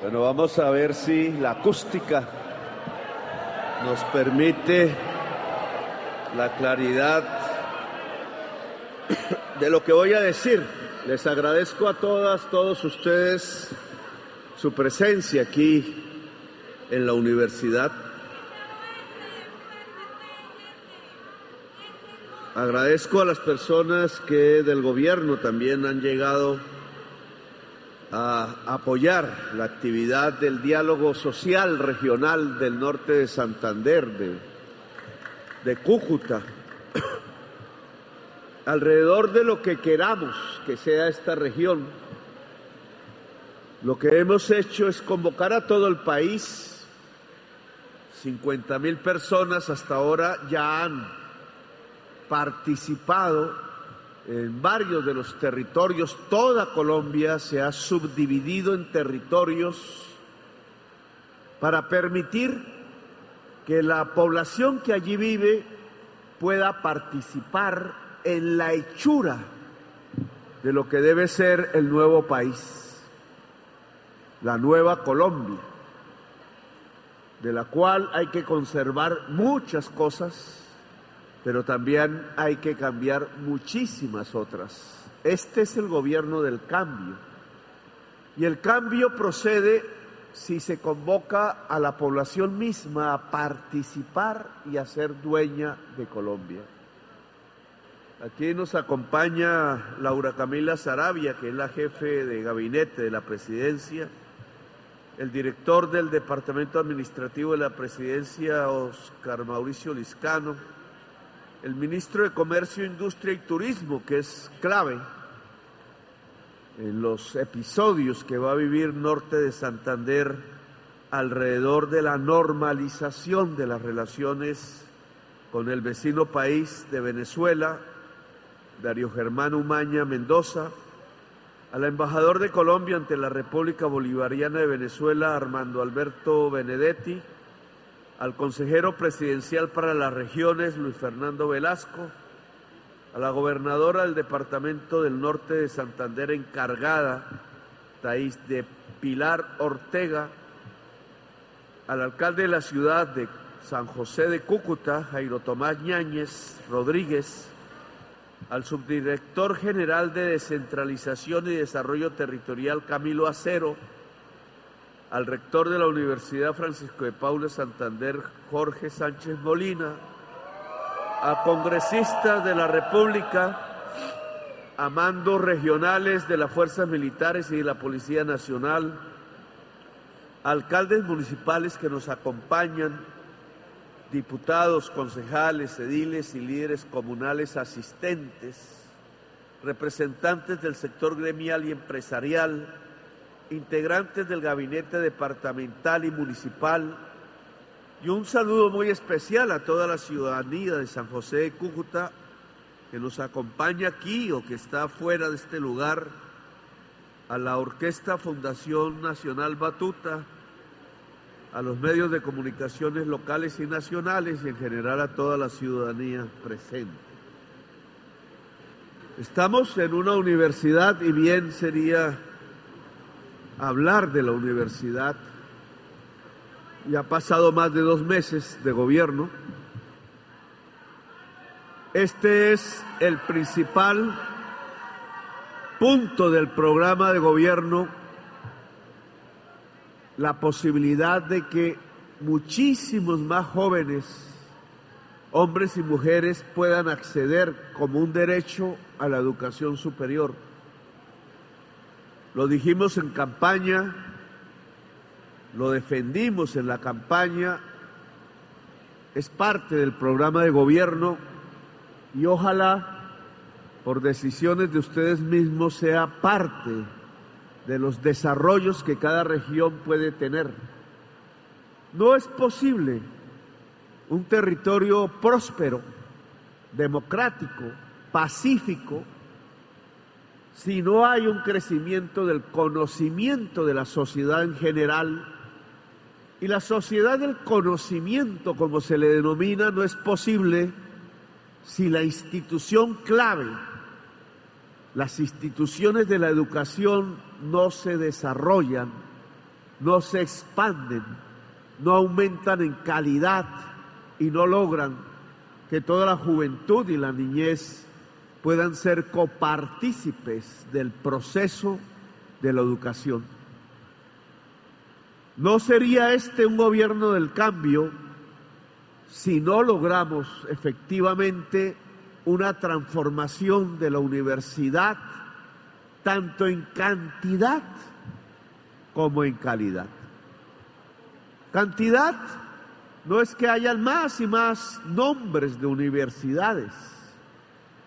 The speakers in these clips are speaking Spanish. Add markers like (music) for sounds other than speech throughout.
Bueno, vamos a ver si la acústica nos permite la claridad de lo que voy a decir. Les agradezco a todas, todos ustedes su presencia aquí en la universidad. Agradezco a las personas que del gobierno también han llegado a apoyar la actividad del diálogo social regional del norte de Santander, de, de Cúcuta, (coughs) alrededor de lo que queramos que sea esta región. Lo que hemos hecho es convocar a todo el país. 50 mil personas hasta ahora ya han participado en varios de los territorios. Toda Colombia se ha subdividido en territorios para permitir que la población que allí vive pueda participar en la hechura de lo que debe ser el nuevo país, la nueva Colombia, de la cual hay que conservar muchas cosas pero también hay que cambiar muchísimas otras. Este es el gobierno del cambio. Y el cambio procede si se convoca a la población misma a participar y a ser dueña de Colombia. Aquí nos acompaña Laura Camila Sarabia, que es la jefe de gabinete de la presidencia, el director del Departamento Administrativo de la Presidencia, Oscar Mauricio Liscano, el ministro de Comercio, Industria y Turismo, que es clave en los episodios que va a vivir Norte de Santander alrededor de la normalización de las relaciones con el vecino país de Venezuela, Darío Germán Umaña Mendoza, al embajador de Colombia ante la República Bolivariana de Venezuela, Armando Alberto Benedetti, al consejero presidencial para las regiones, Luis Fernando Velasco, a la gobernadora del Departamento del Norte de Santander encargada, Taís de Pilar Ortega, al alcalde de la ciudad de San José de Cúcuta, Jairo Tomás Ñáñez Rodríguez, al subdirector general de Descentralización y Desarrollo Territorial, Camilo Acero, al rector de la Universidad Francisco de Paula Santander, Jorge Sánchez Molina, a congresistas de la República, a mandos regionales de las fuerzas militares y de la Policía Nacional, alcaldes municipales que nos acompañan, diputados, concejales, ediles y líderes comunales asistentes, representantes del sector gremial y empresarial, integrantes del gabinete departamental y municipal, y un saludo muy especial a toda la ciudadanía de San José de Cúcuta que nos acompaña aquí o que está fuera de este lugar, a la Orquesta Fundación Nacional Batuta, a los medios de comunicaciones locales y nacionales y en general a toda la ciudadanía presente. Estamos en una universidad y bien sería hablar de la universidad. Ya ha pasado más de dos meses de gobierno. Este es el principal punto del programa de gobierno, la posibilidad de que muchísimos más jóvenes, hombres y mujeres, puedan acceder como un derecho a la educación superior. Lo dijimos en campaña, lo defendimos en la campaña, es parte del programa de gobierno y ojalá por decisiones de ustedes mismos sea parte de los desarrollos que cada región puede tener. No es posible un territorio próspero, democrático, pacífico, si no hay un crecimiento del conocimiento de la sociedad en general, y la sociedad del conocimiento, como se le denomina, no es posible si la institución clave, las instituciones de la educación no se desarrollan no se expanden, no aumentan en calidad y no logran que toda la juventud y la niñez puedan ser copartícipes del proceso de la educación. No sería este un gobierno del cambio si no logramos efectivamente una transformación de la universidad, tanto en cantidad como en calidad. Cantidad no es que hayan más y más nombres de universidades,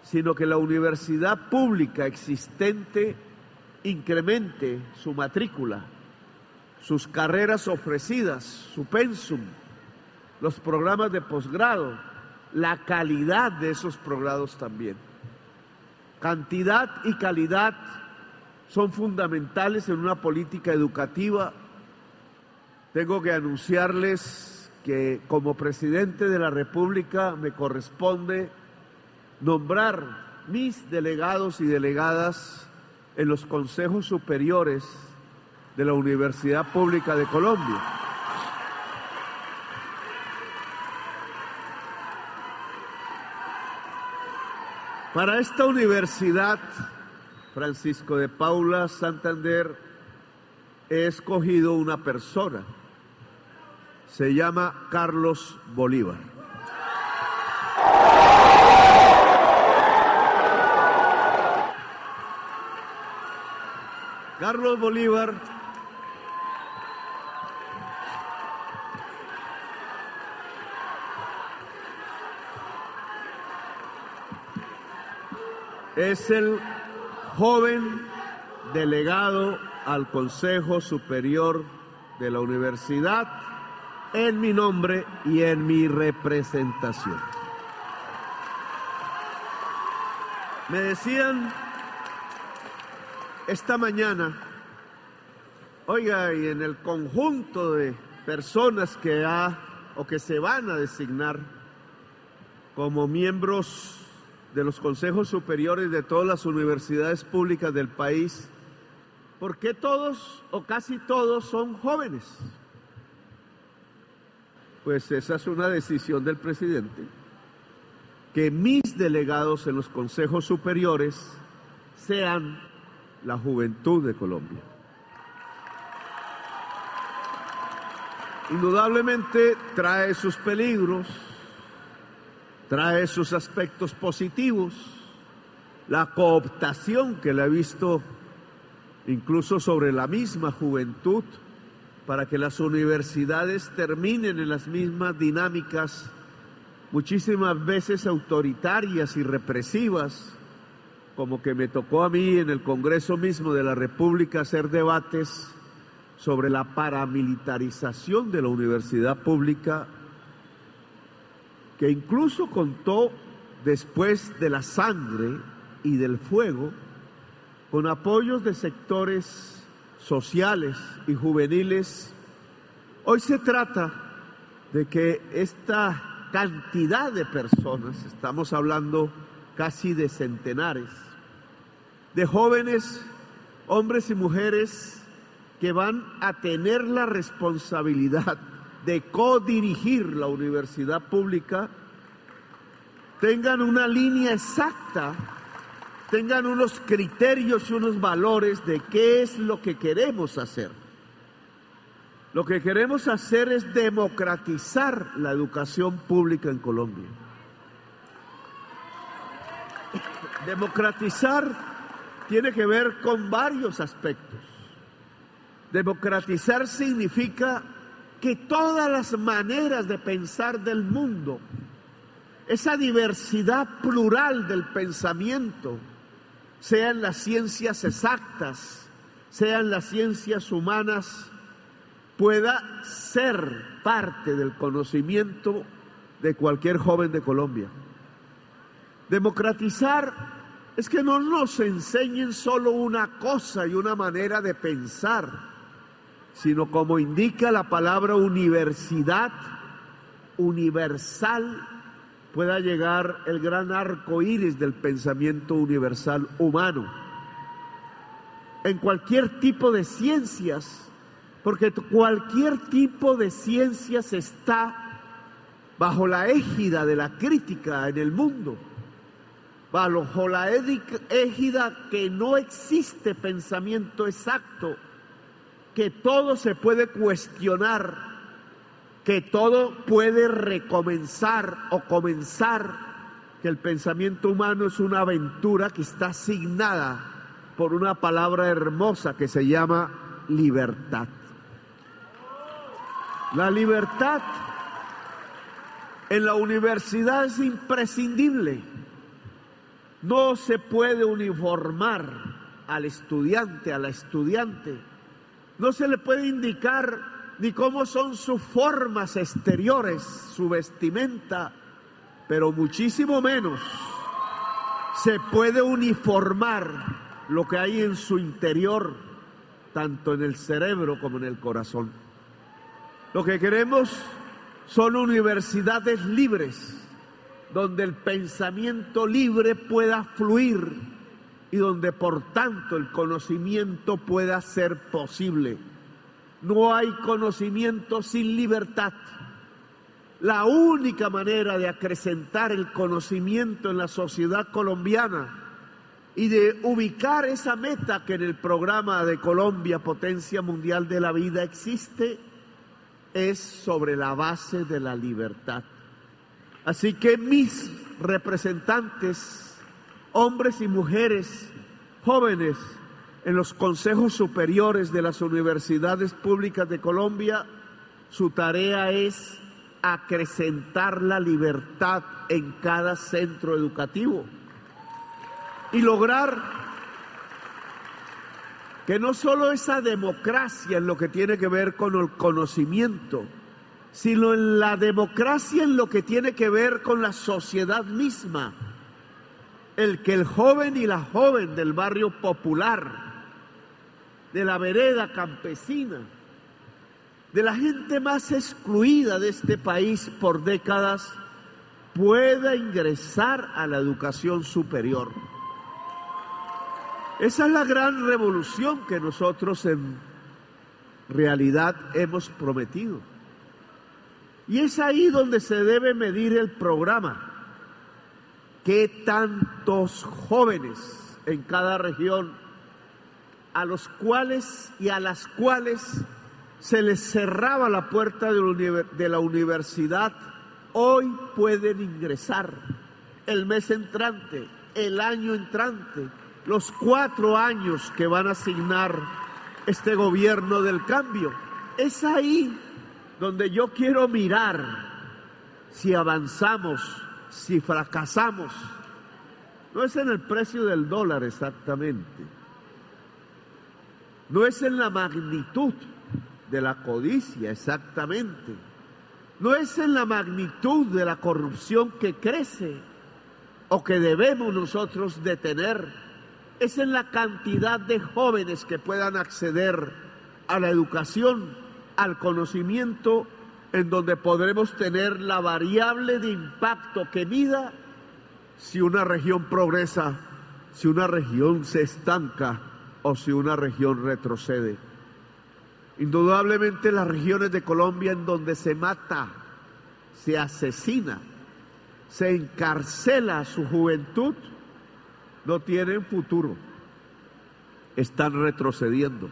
sino que la universidad pública existente incremente su matrícula, sus carreras ofrecidas, su pensum, los programas de posgrado, la calidad de esos programas también. Cantidad y calidad son fundamentales en una política educativa. Tengo que anunciarles que como presidente de la República me corresponde nombrar mis delegados y delegadas en los consejos superiores de la Universidad Pública de Colombia. Para esta universidad, Francisco de Paula Santander, he escogido una persona. Se llama Carlos Bolívar. Carlos Bolívar es el joven delegado al Consejo Superior de la Universidad en mi nombre y en mi representación. Me decían esta mañana, oiga, y en el conjunto de personas que ha o que se van a designar como miembros de los consejos superiores de todas las universidades públicas del país, ¿por qué todos o casi todos son jóvenes? Pues esa es una decisión del presidente, que mis delegados en los consejos superiores sean la juventud de Colombia. Indudablemente trae sus peligros, trae sus aspectos positivos, la cooptación que le ha visto incluso sobre la misma juventud, para que las universidades terminen en las mismas dinámicas, muchísimas veces autoritarias y represivas, como que me tocó a mí en el Congreso mismo de la República hacer debates sobre la paramilitarización de la universidad pública que incluso contó después de la sangre y del fuego con apoyos de sectores sociales y juveniles. Hoy se trata de que esta cantidad de personas, estamos hablando casi de centenares, de jóvenes, hombres y mujeres que van a tener la responsabilidad de codirigir la universidad pública tengan una línea exacta, tengan unos criterios y unos valores de qué es lo que queremos hacer. Lo que queremos hacer es democratizar la educación pública en Colombia. Democratizar tiene que ver con varios aspectos. Democratizar significa que todas las maneras de pensar del mundo, esa diversidad plural del pensamiento, sean las ciencias exactas, sean las ciencias humanas, pueda ser parte del conocimiento de cualquier joven de Colombia. Democratizar es que no nos enseñen solo una cosa y una manera de pensar, sino como indica la palabra universidad, universal, pueda llegar el gran arco iris del pensamiento universal humano. En cualquier tipo de ciencias porque cualquier tipo de ciencias está bajo la égida de la crítica en el mundo, bajo la égida que no existe pensamiento exacto, que todo se puede cuestionar, que todo puede recomenzar o comenzar, que el pensamiento humano es una aventura que está asignada por una palabra hermosa que se llama libertad. La libertad en la universidad es imprescindible. No se puede uniformar al estudiante, a la estudiante. No se le puede indicar ni cómo son sus formas exteriores, su vestimenta, pero muchísimo menos se puede uniformar lo que hay en su interior, tanto en el cerebro como en el corazón. Lo que queremos son universidades libres, donde el pensamiento libre pueda fluir y donde por tanto el conocimiento pueda ser posible. No hay conocimiento sin libertad. La única manera de acrecentar el conocimiento en la sociedad colombiana y de ubicar esa meta que en el programa de Colombia, Potencia Mundial de la Vida, existe, es sobre la base de la libertad. Así que mis representantes, hombres y mujeres, jóvenes, en los consejos superiores de las universidades públicas de Colombia, su tarea es acrecentar la libertad en cada centro educativo y lograr que no solo esa democracia en lo que tiene que ver con el conocimiento, sino en la democracia en lo que tiene que ver con la sociedad misma. El que el joven y la joven del barrio popular, de la vereda campesina, de la gente más excluida de este país por décadas, pueda ingresar a la educación superior. Esa es la gran revolución que nosotros en realidad hemos prometido. Y es ahí donde se debe medir el programa. ¿Qué tantos jóvenes en cada región a los cuales y a las cuales se les cerraba la puerta de la universidad hoy pueden ingresar el mes entrante, el año entrante, los cuatro años que van a asignar este gobierno del cambio. Es ahí donde yo quiero mirar si avanzamos, si fracasamos. No es en el precio del dólar exactamente. No es en la magnitud de la codicia exactamente. No es en la magnitud de la corrupción que crece o que debemos nosotros detener es en la cantidad de jóvenes que puedan acceder a la educación, al conocimiento, en donde podremos tener la variable de impacto que mida si una región progresa, si una región se estanca o si una región retrocede. Indudablemente las regiones de Colombia en donde se mata, se asesina, se encarcela a su juventud, no tienen futuro, están retrocediendo.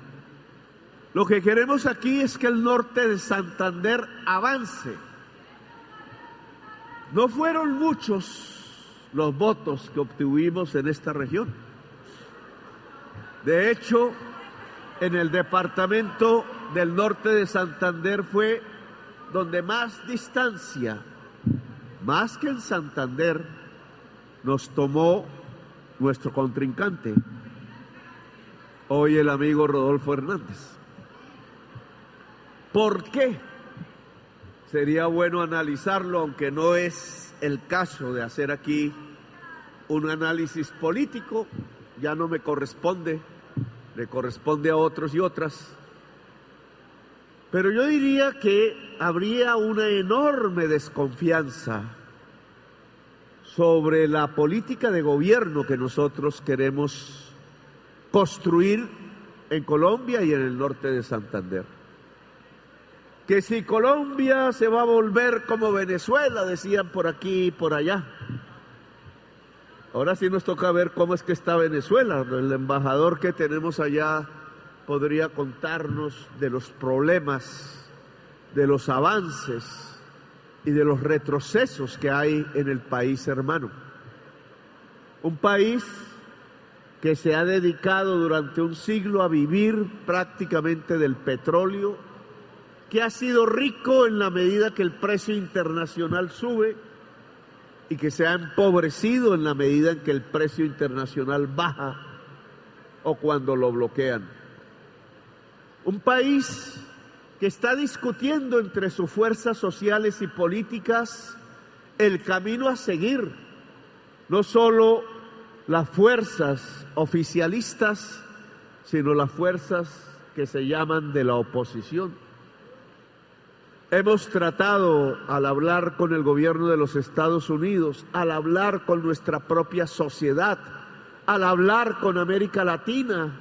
Lo que queremos aquí es que el norte de Santander avance. No fueron muchos los votos que obtuvimos en esta región. De hecho, en el departamento del norte de Santander fue donde más distancia, más que en Santander, nos tomó nuestro contrincante, hoy el amigo Rodolfo Hernández. ¿Por qué? Sería bueno analizarlo, aunque no es el caso de hacer aquí un análisis político, ya no me corresponde, le corresponde a otros y otras. Pero yo diría que habría una enorme desconfianza sobre la política de gobierno que nosotros queremos construir en Colombia y en el norte de Santander. Que si Colombia se va a volver como Venezuela, decían por aquí y por allá. Ahora sí nos toca ver cómo es que está Venezuela. El embajador que tenemos allá podría contarnos de los problemas, de los avances y de los retrocesos que hay en el país hermano. Un país que se ha dedicado durante un siglo a vivir prácticamente del petróleo que ha sido rico en la medida que el precio internacional sube y que se ha empobrecido en la medida en que el precio internacional baja o cuando lo bloquean. Un país que está discutiendo entre sus fuerzas sociales y políticas el camino a seguir, no solo las fuerzas oficialistas, sino las fuerzas que se llaman de la oposición. Hemos tratado al hablar con el gobierno de los Estados Unidos, al hablar con nuestra propia sociedad, al hablar con América Latina,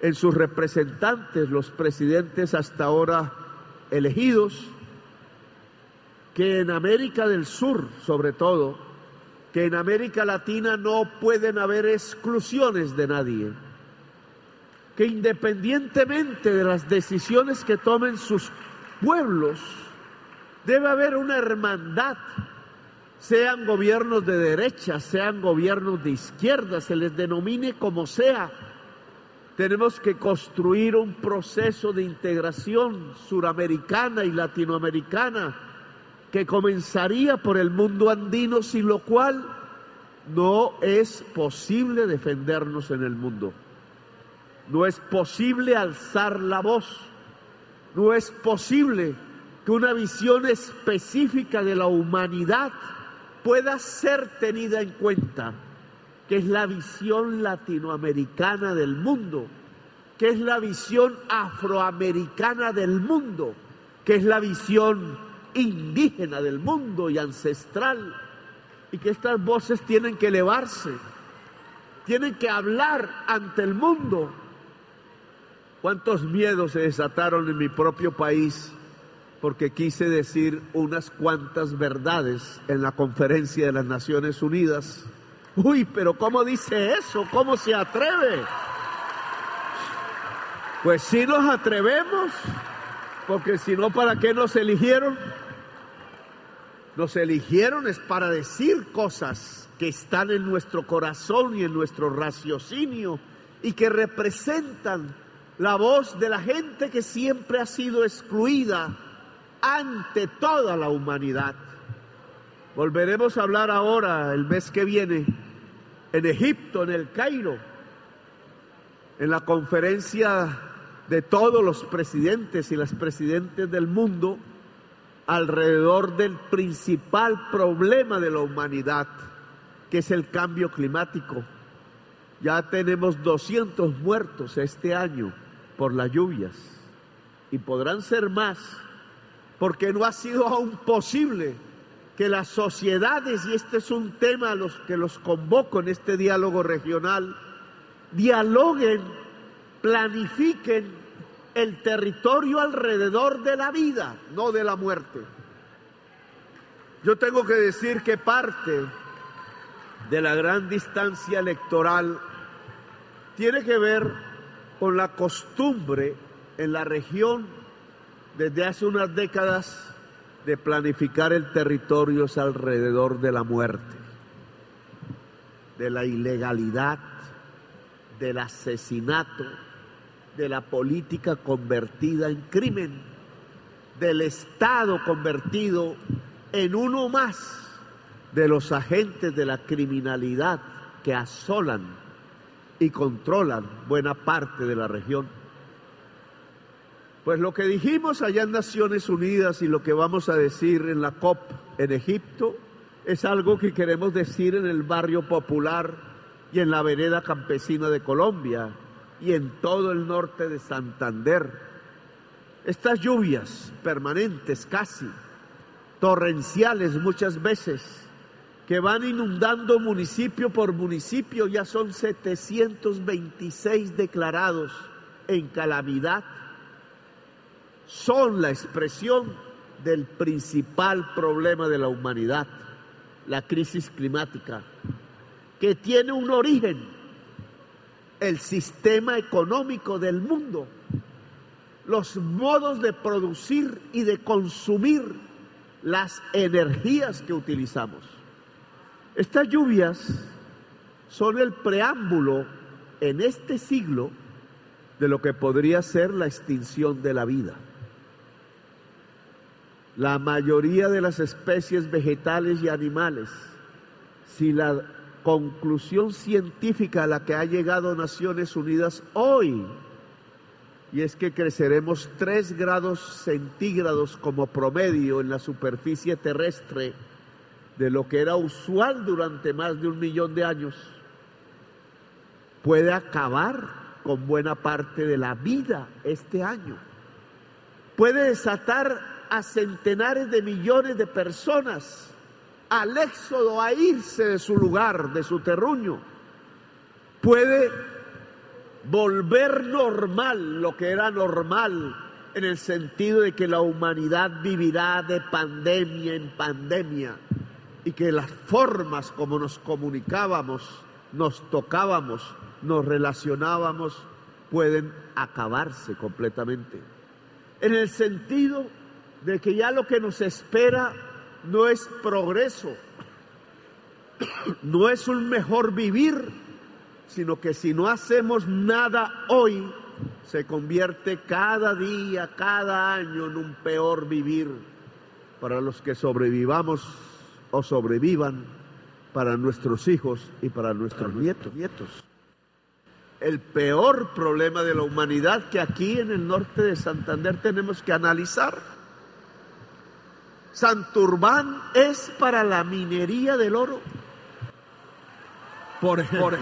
en sus representantes, los presidentes hasta ahora elegidos, que en América del Sur, sobre todo, que en América Latina no pueden haber exclusiones de nadie, que independientemente de las decisiones que tomen sus pueblos, debe haber una hermandad, sean gobiernos de derecha, sean gobiernos de izquierda, se les denomine como sea. Tenemos que construir un proceso de integración suramericana y latinoamericana que comenzaría por el mundo andino, sin lo cual no es posible defendernos en el mundo. No es posible alzar la voz no es posible que una visión específica de la humanidad pueda ser tenida en cuenta, que es la visión latinoamericana del mundo, que es la visión afroamericana del mundo, que es la visión indígena del mundo y ancestral, y que estas voces tienen que elevarse, tienen que hablar ante el mundo ¿Cuántos miedos se desataron en mi propio país porque quise decir unas cuantas verdades en la conferencia de las Naciones Unidas? Uy, pero ¿cómo dice eso? ¿Cómo se atreve? Pues si nos atrevemos, porque si no, ¿para qué nos eligieron? Nos eligieron es para decir cosas que están en nuestro corazón y en nuestro raciocinio y que representan la voz de la gente que siempre ha sido excluida ante toda la humanidad. Volveremos a hablar ahora, el mes que viene, en Egipto, en el Cairo, en la conferencia de todos los presidentes y las presidentes del mundo alrededor del principal problema de la humanidad, que es el cambio climático. Ya tenemos 200 muertos este año por las lluvias y podrán ser más porque no ha sido aún posible que las sociedades, y este es un tema a los que los convoco en este diálogo regional, dialoguen, planifiquen el territorio alrededor de la vida, no de la muerte. Yo tengo que decir que parte de la gran distancia electoral tiene que ver con la costumbre en la región desde hace unas décadas de planificar el territorio alrededor de la muerte, de la ilegalidad, del asesinato, de la política convertida en crimen, del Estado convertido en uno más de los agentes de la criminalidad que asolan y controlan buena parte de la región. Pues lo que dijimos allá en Naciones Unidas y lo que vamos a decir en la COP en Egipto es algo que queremos decir en el barrio popular y en la vereda campesina de Colombia y en todo el norte de Santander. Estas lluvias permanentes casi, torrenciales muchas veces, que van inundando municipio por municipio, ya son 726 declarados en calamidad. son la expresión del principal problema de la humanidad, la crisis climática, que tiene un origen, el sistema económico del mundo, los modos de producir y de consumir las energías que utilizamos. Estas lluvias son el preámbulo en este siglo de lo que podría ser la extinción de la vida. La mayoría de las especies vegetales y animales, si la conclusión científica a la que ha llegado Naciones Unidas hoy, y es que creceremos 3 grados centígrados como promedio en la superficie terrestre de lo que era usual durante más de un millón de años, puede acabar con buena parte de la vida este año. Puede desatar a centenares de millones de personas al éxodo, a irse de su lugar, de su terruño. Puede volver normal lo que era normal en el sentido de que la humanidad vivirá de pandemia en pandemia y que las formas como nos comunicábamos, nos tocábamos, nos relacionábamos, pueden acabarse completamente. En el sentido de que ya lo que nos espera no es progreso, no es un mejor vivir, sino que si no hacemos nada hoy, se convierte cada día, cada año en un peor vivir para los que sobrevivamos o sobrevivan, para nuestros hijos y para nuestros nietos. nietos. El peor problema de la humanidad que aquí en el norte de Santander tenemos que analizar. Santurbán es para la minería del oro. Por ejemplo,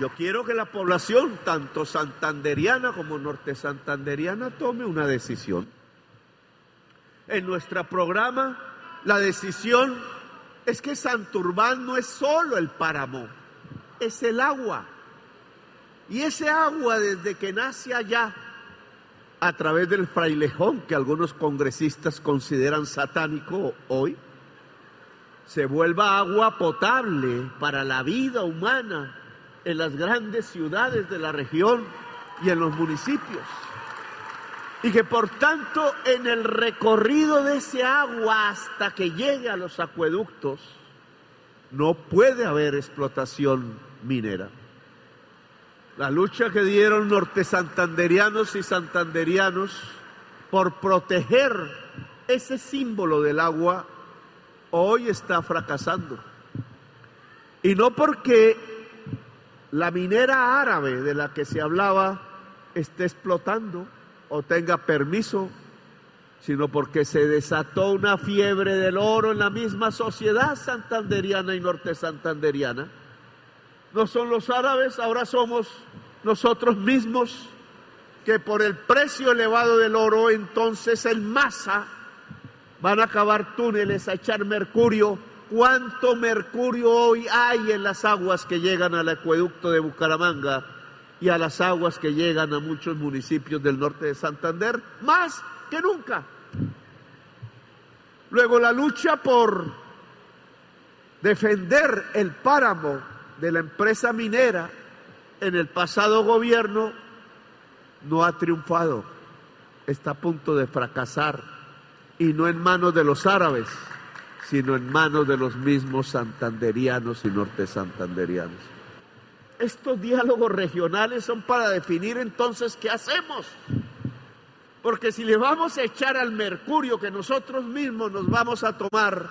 yo quiero que la población, tanto santanderiana como norte santanderiana, tome una decisión. En nuestro programa, la decisión es que Santurbán no es solo el páramo, es el agua. Y ese agua, desde que nace allá, a través del frailejón, que algunos congresistas consideran satánico hoy, se vuelva agua potable para la vida humana en las grandes ciudades de la región y en los municipios. Y que por tanto en el recorrido de ese agua hasta que llegue a los acueductos no puede haber explotación minera. La lucha que dieron norte santanderianos y santanderianos por proteger ese símbolo del agua hoy está fracasando. Y no porque la minera árabe de la que se hablaba esté explotando o tenga permiso, sino porque se desató una fiebre del oro en la misma sociedad santanderiana y norte santanderiana. No son los árabes, ahora somos nosotros mismos que por el precio elevado del oro entonces en masa van a cavar túneles, a echar mercurio. ¿Cuánto mercurio hoy hay en las aguas que llegan al acueducto de Bucaramanga y a las aguas que llegan a muchos municipios del norte de Santander? Más que nunca. Luego la lucha por defender el páramo de la empresa minera en el pasado gobierno no ha triunfado, está a punto de fracasar y no en manos de los árabes, sino en manos de los mismos santanderianos y norte santanderianos. Estos diálogos regionales son para definir entonces qué hacemos. Porque si le vamos a echar al mercurio que nosotros mismos nos vamos a tomar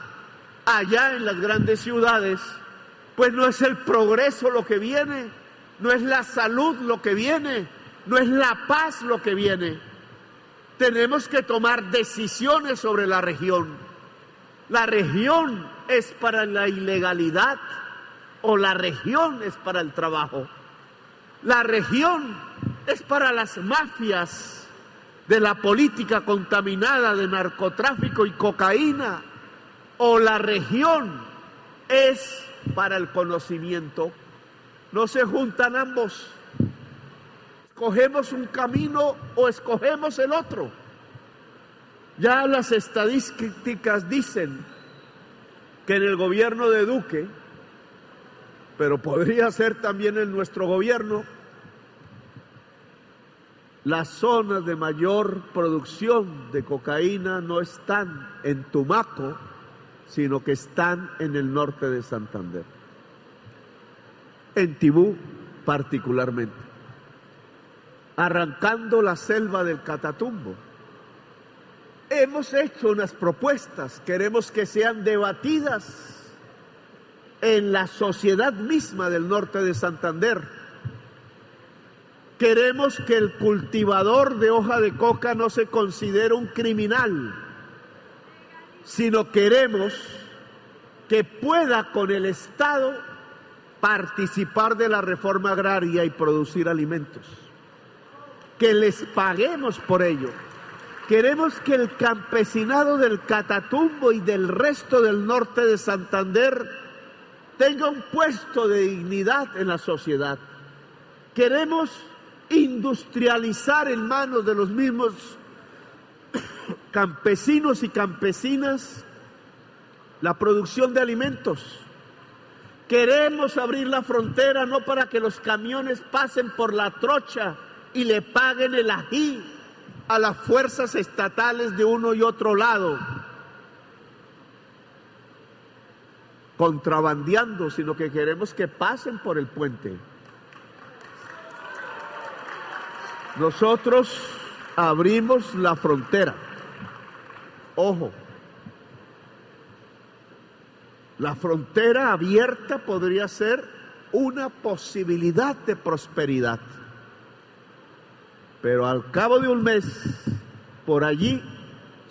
allá en las grandes ciudades, pues no es el progreso lo que viene, no es la salud lo que viene, no es la paz lo que viene tenemos que tomar decisiones sobre la región. La región es para la ilegalidad o la región es para el trabajo. La región es para las mafias de la política contaminada de narcotráfico y cocaína. O la región es para el conocimiento. No se juntan ambos escogemos un camino o escogemos el otro. Ya las estadísticas dicen que en el gobierno de Duque, pero podría ser también en nuestro gobierno, las zonas de mayor producción de cocaína no están en Tumaco, sino que están en el norte de Santander. En Tibú particularmente. Arrancando la selva del Catatumbo. Hemos hecho unas propuestas, queremos que sean debatidas en la sociedad misma del norte de Santander Queremos que el cultivador de hoja de coca no se considere un criminal, sino queremos que pueda con el Estado participar de la reforma agraria y producir alimentos. Que les paguemos por ello. Queremos que el campesinado del Catatumbo y del resto del norte de Santander tenga un puesto de dignidad en la sociedad. Queremos industrializar en manos de los mismos (coughs) campesinos y campesinas la producción de alimentos. Queremos abrir la frontera no para que los camiones pasen por la trocha y le paguen el ají a las fuerzas estatales de uno y otro lado, contrabandeando, sino que queremos que pasen por el puente. Nosotros abrimos la frontera. Ojo, la frontera abierta podría ser una posibilidad de prosperidad. Pero al cabo de un mes, por allí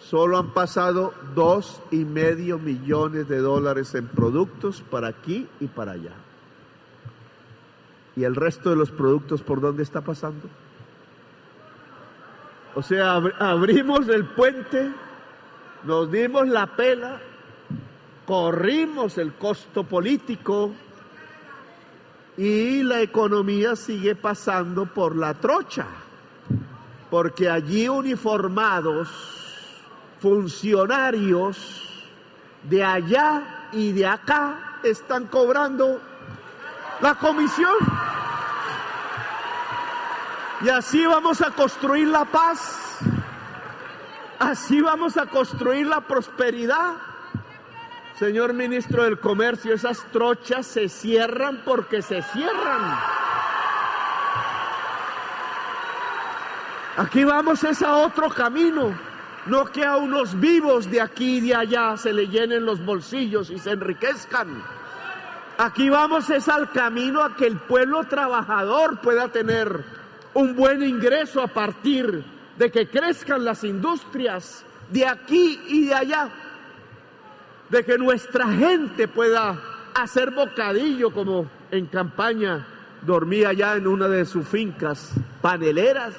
solo han pasado dos y medio millones de dólares en productos para aquí y para allá. ¿Y el resto de los productos por dónde está pasando? O sea, abrimos el puente, nos dimos la pela, corrimos el costo político y la economía sigue pasando por la trocha, porque allí uniformados, funcionarios de allá y de acá están cobrando la comisión. Y así vamos a construir la paz. Así vamos a construir la prosperidad. Señor ministro del Comercio, esas trochas se cierran porque se cierran. Aquí vamos es a otro camino, no que a unos vivos de aquí y de allá se le llenen los bolsillos y se enriquezcan. Aquí vamos es al camino a que el pueblo trabajador pueda tener un buen ingreso a partir de que crezcan las industrias de aquí y de allá, de que nuestra gente pueda hacer bocadillo como en campaña dormía ya en una de sus fincas paneleras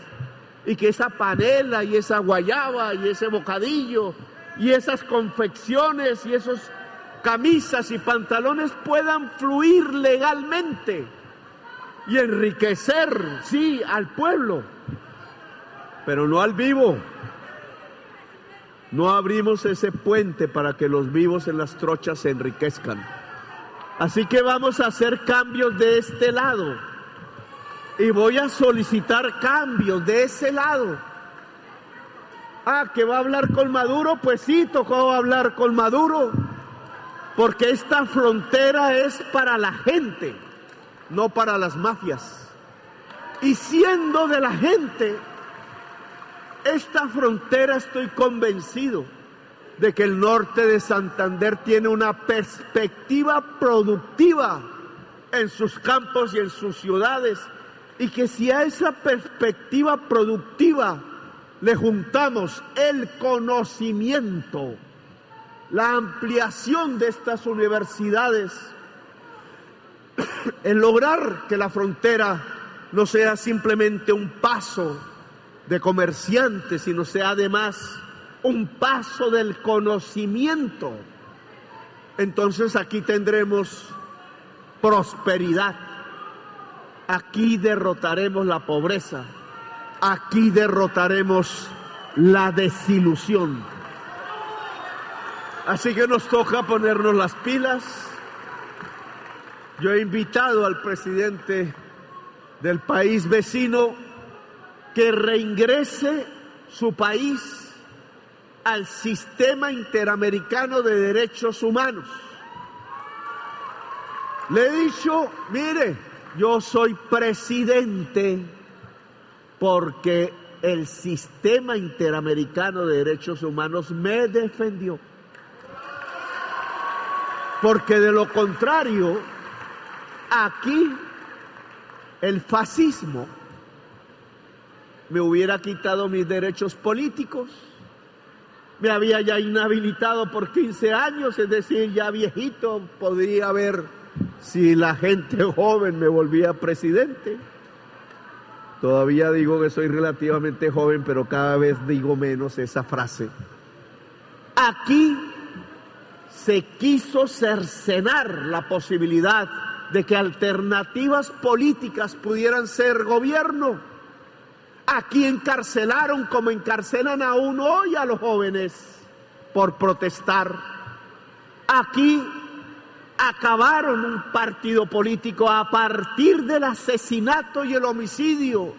y que esa panela y esa guayaba y ese bocadillo y esas confecciones y esos camisas y pantalones puedan fluir legalmente y enriquecer, sí, al pueblo, pero no al vivo. No abrimos ese puente para que los vivos en las trochas se enriquezcan. Así que vamos a hacer cambios de este lado. Y voy a solicitar cambios de ese lado. Ah, que va a hablar con Maduro, pues sí, tocó hablar con Maduro. Porque esta frontera es para la gente no para las mafias. Y siendo de la gente, esta frontera estoy convencido de que el norte de Santander tiene una perspectiva productiva en sus campos y en sus ciudades y que si a esa perspectiva productiva le juntamos el conocimiento, la ampliación de estas universidades, (coughs) en lograr que la frontera no sea simplemente un paso de comerciantes, sino sea además un paso del conocimiento. Entonces aquí tendremos prosperidad. Aquí derrotaremos la pobreza. aquí derrotaremos la desilusión. Así que nos toca ponernos las pilas. Yo he invitado al presidente del país vecino que reingrese su país al sistema interamericano de derechos humanos. Le he dicho, mire, yo soy presidente porque el sistema interamericano de derechos humanos me defendió. Porque de lo contrario, aquí el fascismo me hubiera quitado mis derechos políticos, me había ya inhabilitado por 15 años, es decir, ya viejito, podría ver si la gente (laughs) joven me volvía presidente. Todavía digo que soy relativamente joven, pero cada vez digo menos esa frase. Aquí se quiso cercenar la posibilidad de que alternativas políticas pudieran ser gobierno. Aquí encarcelaron como encarcelan aún hoy a los jóvenes por protestar. Aquí acabaron un partido político a partir del asesinato y el homicidio.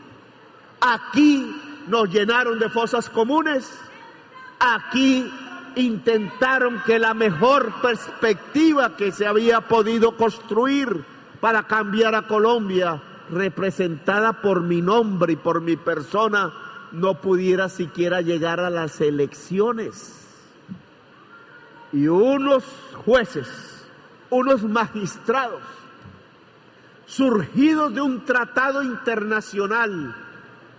Aquí nos llenaron de fosas comunes. Aquí intentaron que la mejor perspectiva que se había podido construir para cambiar a Colombia, representada por mi nombre y por mi persona, no pudiera siquiera llegar a las elecciones. Y unos jueces, unos magistrados, surgidos de un tratado internacional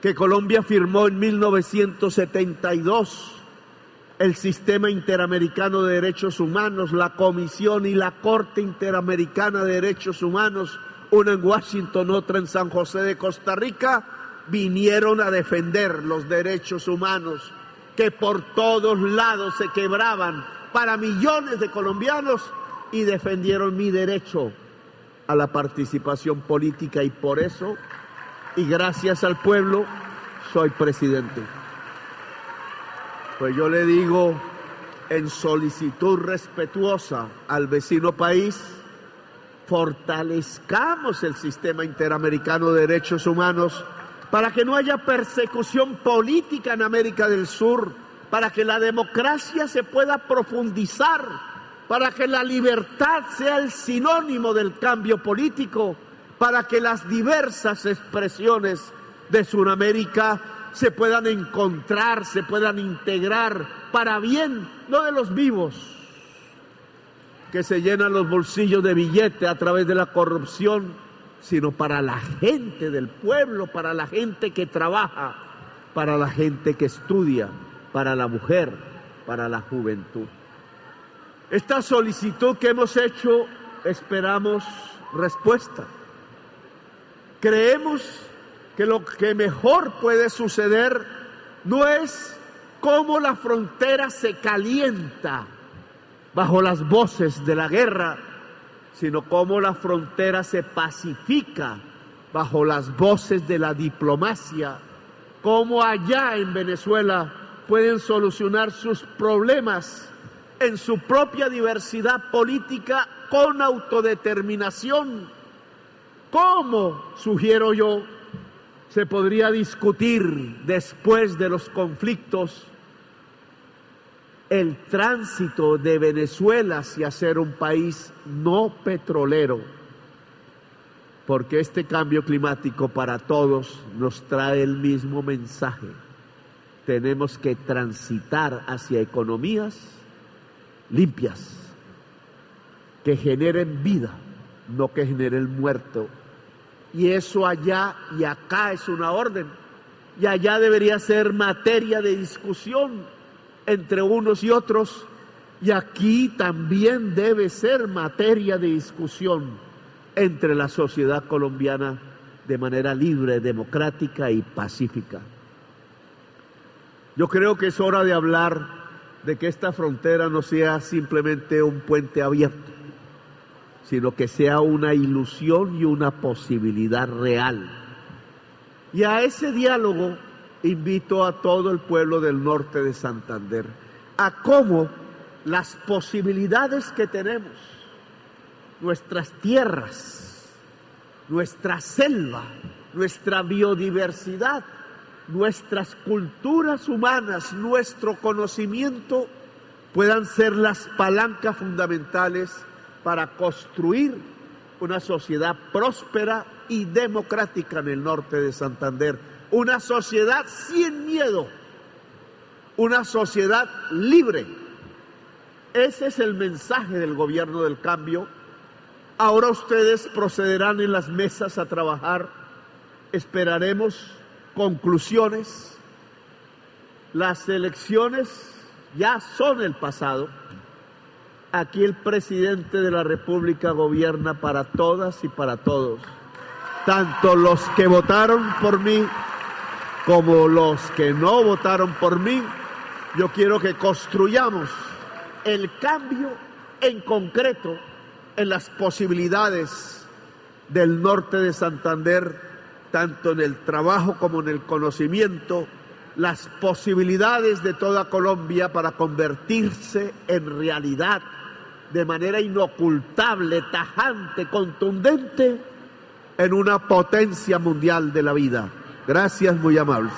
que Colombia firmó en 1972, el Sistema Interamericano de Derechos Humanos, la Comisión y la Corte Interamericana de Derechos Humanos, una en Washington, otra en San José de Costa Rica, vinieron a defender los derechos humanos que por todos lados se quebraban para millones de colombianos y defendieron mi derecho a la participación política y por eso, y gracias al pueblo, soy presidente. Pues yo le digo en solicitud respetuosa al vecino país, fortalezcamos el sistema interamericano de derechos humanos para que no haya persecución política en América del Sur, para que la democracia se pueda profundizar, para que la libertad sea el sinónimo del cambio político, para que las diversas expresiones de Sudamérica se puedan encontrar, se puedan integrar para bien, no de los vivos, que se llenan los bolsillos de billete a través de la corrupción, sino para la gente del pueblo, para la gente que trabaja, para la gente que estudia, para la mujer, para la juventud. Esta solicitud que hemos hecho, esperamos respuesta. Creemos que lo que mejor puede suceder no es cómo la frontera se calienta bajo las voces de la guerra, sino cómo la frontera se pacifica bajo las voces de la diplomacia, cómo allá en Venezuela pueden solucionar sus problemas en su propia diversidad política con autodeterminación. ¿Cómo, sugiero yo, se podría discutir después de los conflictos el tránsito de Venezuela hacia ser un país no petrolero, porque este cambio climático para todos nos trae el mismo mensaje. Tenemos que transitar hacia economías limpias, que generen vida, no que generen muerto y eso allá y acá es una orden. Y allá debería ser materia de discusión entre unos y otros. Y aquí también debe ser materia de discusión entre la sociedad colombiana de manera libre, democrática y pacífica. Yo creo que es hora de hablar de que esta frontera no sea simplemente un puente abierto sino que sea una ilusión y una posibilidad real. Y a ese diálogo invito a todo el pueblo del norte de Santander a cómo las posibilidades que tenemos, nuestras tierras, nuestra selva, nuestra biodiversidad, nuestras culturas humanas, nuestro conocimiento, puedan ser las palancas fundamentales para construir una sociedad próspera y democrática en el norte de Santander, una sociedad sin miedo, una sociedad libre. Ese es el mensaje del gobierno del cambio. Ahora ustedes procederán en las mesas a trabajar. Esperaremos conclusiones. Las elecciones ya son el pasado. Aquí el presidente de la República gobierna para todas y para todos, tanto los que votaron por mí como los que no votaron por mí. Yo quiero que construyamos el cambio en concreto en las posibilidades del norte de Santander, tanto en el trabajo como en el conocimiento, las posibilidades de toda Colombia para convertirse en realidad de manera inocultable, tajante, contundente, en una potencia mundial de la vida. Gracias, muy amables.